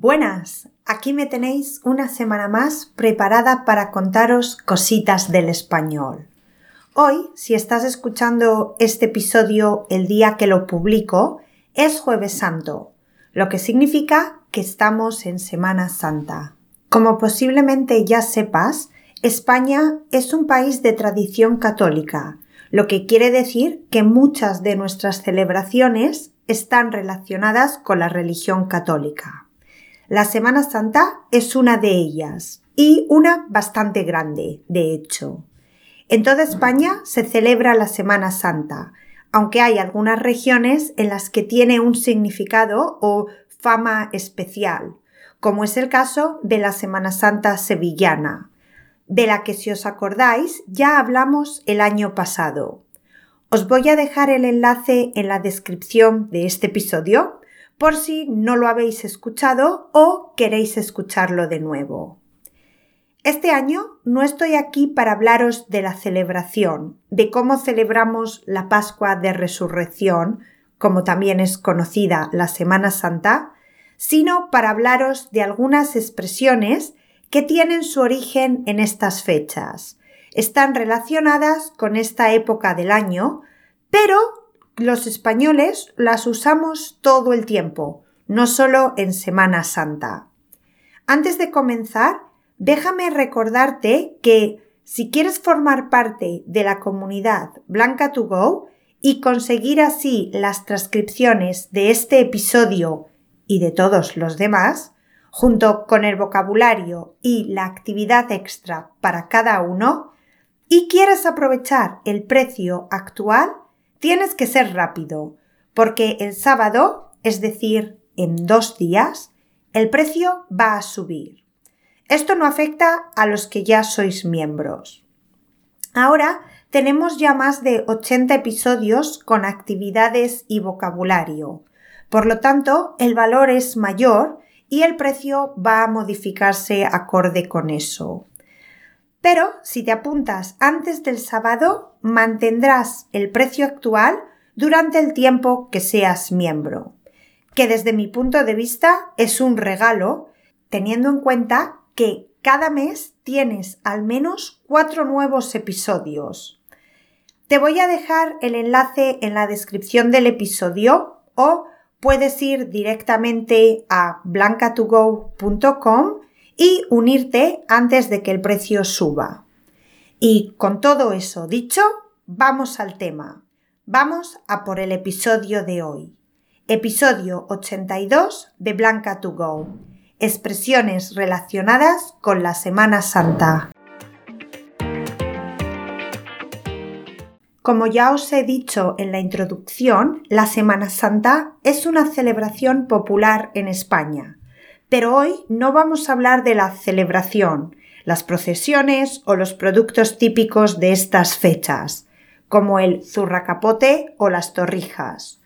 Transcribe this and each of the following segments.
Buenas, aquí me tenéis una semana más preparada para contaros cositas del español. Hoy, si estás escuchando este episodio el día que lo publico, es jueves santo, lo que significa que estamos en Semana Santa. Como posiblemente ya sepas, España es un país de tradición católica, lo que quiere decir que muchas de nuestras celebraciones están relacionadas con la religión católica. La Semana Santa es una de ellas y una bastante grande, de hecho. En toda España se celebra la Semana Santa, aunque hay algunas regiones en las que tiene un significado o fama especial, como es el caso de la Semana Santa sevillana, de la que si os acordáis ya hablamos el año pasado. Os voy a dejar el enlace en la descripción de este episodio por si no lo habéis escuchado o queréis escucharlo de nuevo. Este año no estoy aquí para hablaros de la celebración, de cómo celebramos la Pascua de Resurrección, como también es conocida la Semana Santa, sino para hablaros de algunas expresiones que tienen su origen en estas fechas. Están relacionadas con esta época del año, pero los españoles las usamos todo el tiempo, no solo en Semana Santa. Antes de comenzar, déjame recordarte que si quieres formar parte de la comunidad Blanca to Go y conseguir así las transcripciones de este episodio y de todos los demás, junto con el vocabulario y la actividad extra para cada uno, y quieres aprovechar el precio actual, tienes que ser rápido, porque el sábado, es decir, en dos días, el precio va a subir. Esto no afecta a los que ya sois miembros. Ahora tenemos ya más de 80 episodios con actividades y vocabulario. Por lo tanto, el valor es mayor y el precio va a modificarse acorde con eso. Pero si te apuntas antes del sábado, mantendrás el precio actual durante el tiempo que seas miembro, que desde mi punto de vista es un regalo, teniendo en cuenta que cada mes tienes al menos cuatro nuevos episodios. Te voy a dejar el enlace en la descripción del episodio o puedes ir directamente a blancatogo.com y unirte antes de que el precio suba. Y con todo eso dicho, vamos al tema. Vamos a por el episodio de hoy. Episodio 82 de Blanca to Go. Expresiones relacionadas con la Semana Santa. Como ya os he dicho en la introducción, la Semana Santa es una celebración popular en España pero hoy no vamos a hablar de la celebración, las procesiones o los productos típicos de estas fechas, como el zurracapote o las torrijas.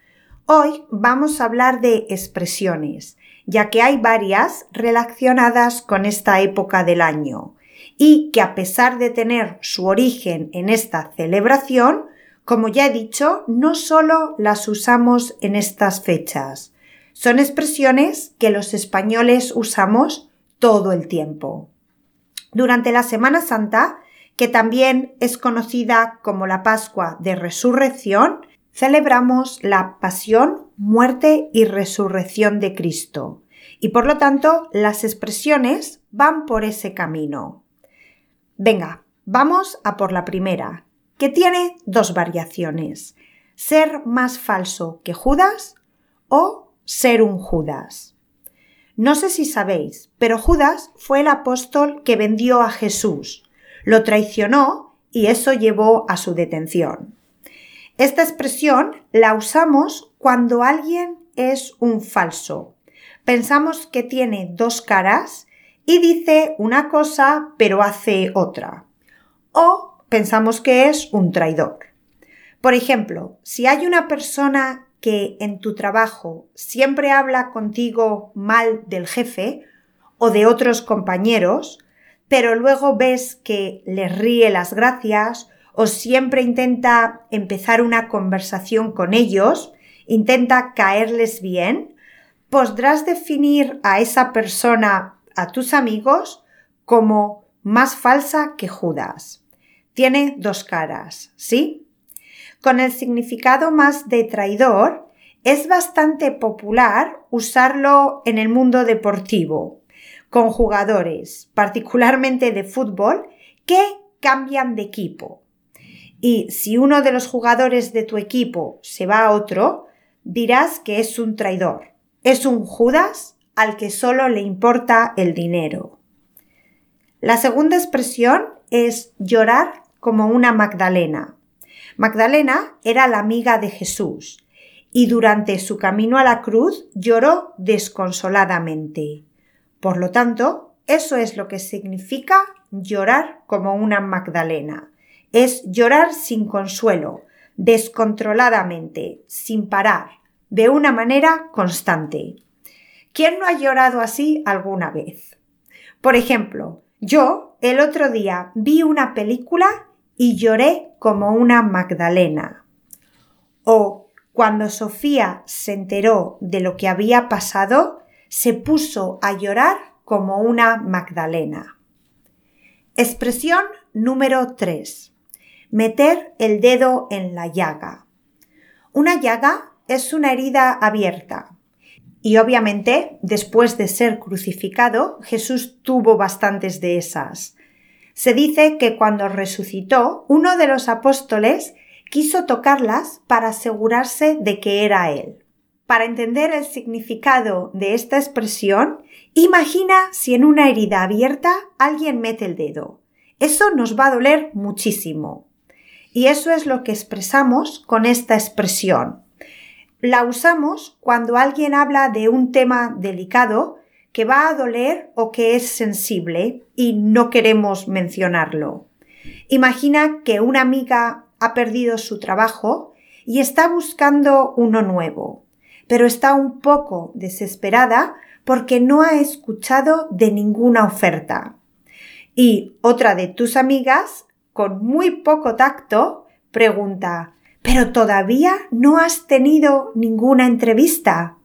Hoy vamos a hablar de expresiones, ya que hay varias relacionadas con esta época del año y que a pesar de tener su origen en esta celebración, como ya he dicho, no solo las usamos en estas fechas, son expresiones que los españoles usamos todo el tiempo. Durante la Semana Santa, que también es conocida como la Pascua de Resurrección, celebramos la pasión, muerte y resurrección de Cristo. Y por lo tanto, las expresiones van por ese camino. Venga, vamos a por la primera, que tiene dos variaciones. Ser más falso que Judas o ser un Judas. No sé si sabéis, pero Judas fue el apóstol que vendió a Jesús, lo traicionó y eso llevó a su detención. Esta expresión la usamos cuando alguien es un falso. Pensamos que tiene dos caras y dice una cosa pero hace otra. O pensamos que es un traidor. Por ejemplo, si hay una persona que en tu trabajo siempre habla contigo mal del jefe o de otros compañeros, pero luego ves que les ríe las gracias o siempre intenta empezar una conversación con ellos, intenta caerles bien, podrás definir a esa persona, a tus amigos, como más falsa que Judas. Tiene dos caras, ¿sí? Con el significado más de traidor, es bastante popular usarlo en el mundo deportivo, con jugadores, particularmente de fútbol, que cambian de equipo. Y si uno de los jugadores de tu equipo se va a otro, dirás que es un traidor. Es un Judas al que solo le importa el dinero. La segunda expresión es llorar como una Magdalena. Magdalena era la amiga de Jesús y durante su camino a la cruz lloró desconsoladamente. Por lo tanto, eso es lo que significa llorar como una Magdalena. Es llorar sin consuelo, descontroladamente, sin parar, de una manera constante. ¿Quién no ha llorado así alguna vez? Por ejemplo, yo el otro día vi una película y lloré como una Magdalena. O cuando Sofía se enteró de lo que había pasado, se puso a llorar como una Magdalena. Expresión número 3. Meter el dedo en la llaga. Una llaga es una herida abierta. Y obviamente, después de ser crucificado, Jesús tuvo bastantes de esas. Se dice que cuando resucitó, uno de los apóstoles quiso tocarlas para asegurarse de que era él. Para entender el significado de esta expresión, imagina si en una herida abierta alguien mete el dedo. Eso nos va a doler muchísimo. Y eso es lo que expresamos con esta expresión. La usamos cuando alguien habla de un tema delicado que va a doler o que es sensible y no queremos mencionarlo. Imagina que una amiga ha perdido su trabajo y está buscando uno nuevo, pero está un poco desesperada porque no ha escuchado de ninguna oferta. Y otra de tus amigas, con muy poco tacto, pregunta ¿Pero todavía no has tenido ninguna entrevista?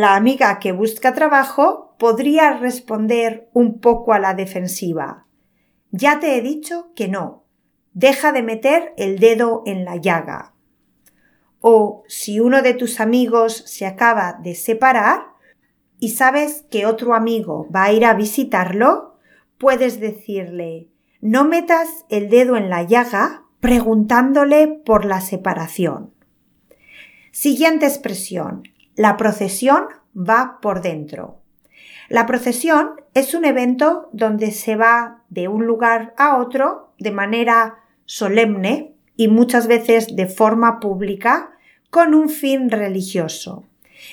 La amiga que busca trabajo podría responder un poco a la defensiva. Ya te he dicho que no, deja de meter el dedo en la llaga. O si uno de tus amigos se acaba de separar y sabes que otro amigo va a ir a visitarlo, puedes decirle no metas el dedo en la llaga preguntándole por la separación. Siguiente expresión. La procesión va por dentro. La procesión es un evento donde se va de un lugar a otro de manera solemne y muchas veces de forma pública con un fin religioso.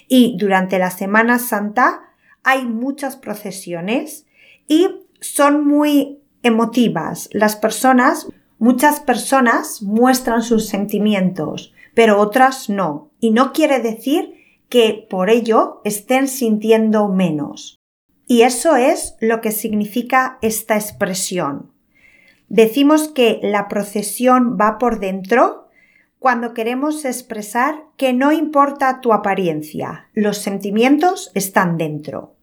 Y durante la Semana Santa hay muchas procesiones y son muy emotivas. Las personas, muchas personas muestran sus sentimientos, pero otras no. Y no quiere decir que por ello estén sintiendo menos. Y eso es lo que significa esta expresión. Decimos que la procesión va por dentro cuando queremos expresar que no importa tu apariencia, los sentimientos están dentro.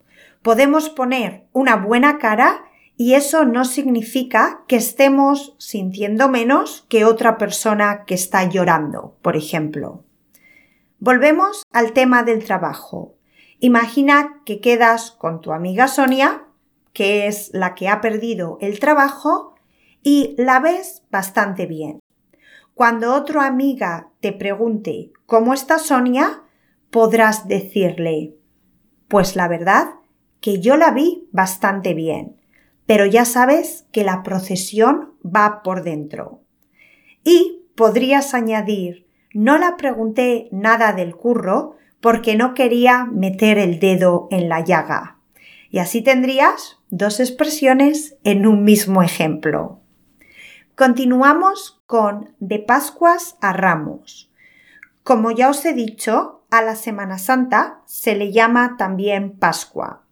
Podemos poner una buena cara y eso no significa que estemos sintiendo menos que otra persona que está llorando, por ejemplo. Volvemos al tema del trabajo. Imagina que quedas con tu amiga Sonia, que es la que ha perdido el trabajo, y la ves bastante bien. Cuando otra amiga te pregunte ¿Cómo está Sonia? podrás decirle Pues la verdad que yo la vi bastante bien, pero ya sabes que la procesión va por dentro. Y podrías añadir No la pregunté nada del curro porque no quería meter el dedo en la llaga. Y así tendrías dos expresiones en un mismo ejemplo. Continuamos con de Pascuas a Ramos. Como ya os he dicho, a la Semana Santa se le llama también Pascua.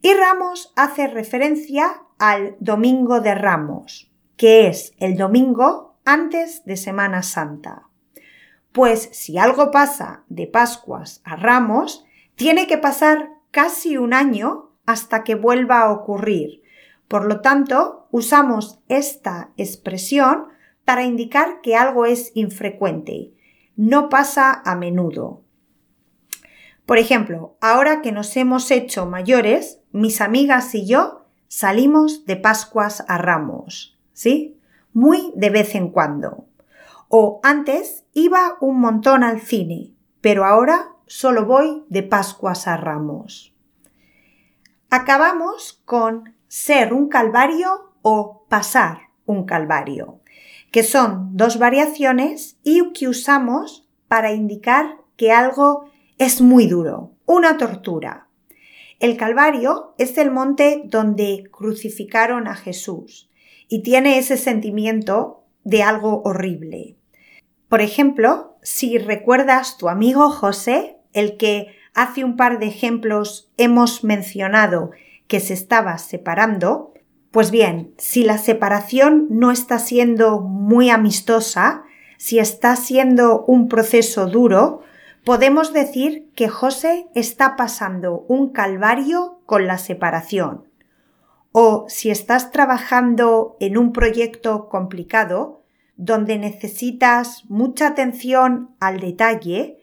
Y Ramos hace referencia al Domingo de Ramos, que es el domingo antes de Semana Santa. Pues si algo pasa de Pascuas a Ramos, tiene que pasar casi un año hasta que vuelva a ocurrir. Por lo tanto, usamos esta expresión para indicar que algo es infrecuente, no pasa a menudo. Por ejemplo, ahora que nos hemos hecho mayores, mis amigas y yo salimos de Pascuas a Ramos, ¿sí? Muy de vez en cuando. O antes iba un montón al cine, pero ahora solo voy de Pascuas a Ramos. Acabamos con ser un calvario o pasar un calvario, que son dos variaciones y que usamos para indicar que algo es muy duro, una tortura. El Calvario es el monte donde crucificaron a Jesús y tiene ese sentimiento de algo horrible. Por ejemplo, si recuerdas tu amigo José, el que hace un par de ejemplos hemos mencionado que se estaba separando, pues bien, si la separación no está siendo muy amistosa, si está siendo un proceso duro, podemos decir que José está pasando un calvario con la separación. O si estás trabajando en un proyecto complicado, donde necesitas mucha atención al detalle,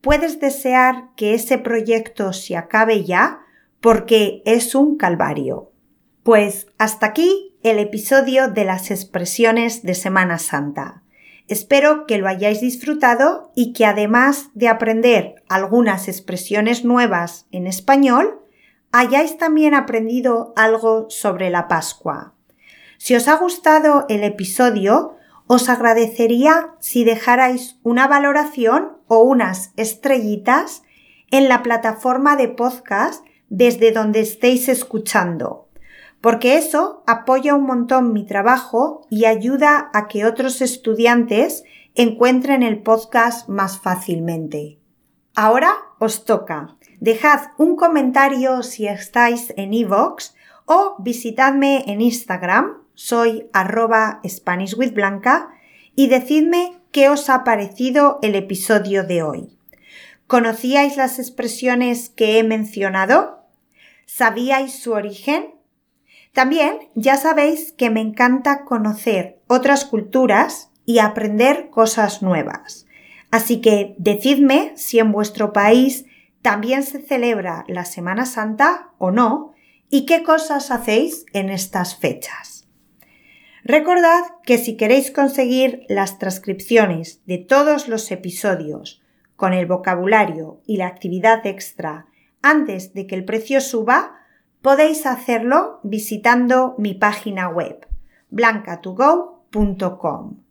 puedes desear que ese proyecto se acabe ya porque es un calvario. Pues hasta aquí el episodio de las expresiones de Semana Santa. Espero que lo hayáis disfrutado y que además de aprender algunas expresiones nuevas en español, hayáis también aprendido algo sobre la Pascua. Si os ha gustado el episodio, os agradecería si dejarais una valoración o unas estrellitas en la plataforma de podcast desde donde estéis escuchando porque eso apoya un montón mi trabajo y ayuda a que otros estudiantes encuentren el podcast más fácilmente. Ahora os toca. Dejad un comentario si estáis en iVoox o visitadme en Instagram, soy arroba SpanishWithBlanca y decidme qué os ha parecido el episodio de hoy. ¿Conocíais las expresiones que he mencionado? ¿Sabíais su origen? También ya sabéis que me encanta conocer otras culturas y aprender cosas nuevas. Así que decidme si en vuestro país también se celebra la Semana Santa o no y qué cosas hacéis en estas fechas. Recordad que si queréis conseguir las transcripciones de todos los episodios con el vocabulario y la actividad extra antes de que el precio suba, Podéis hacerlo visitando mi página web blancatogo.com.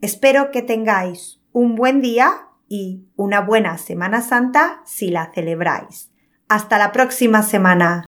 Espero que tengáis un buen día y una buena Semana Santa si la celebráis. Hasta la próxima semana.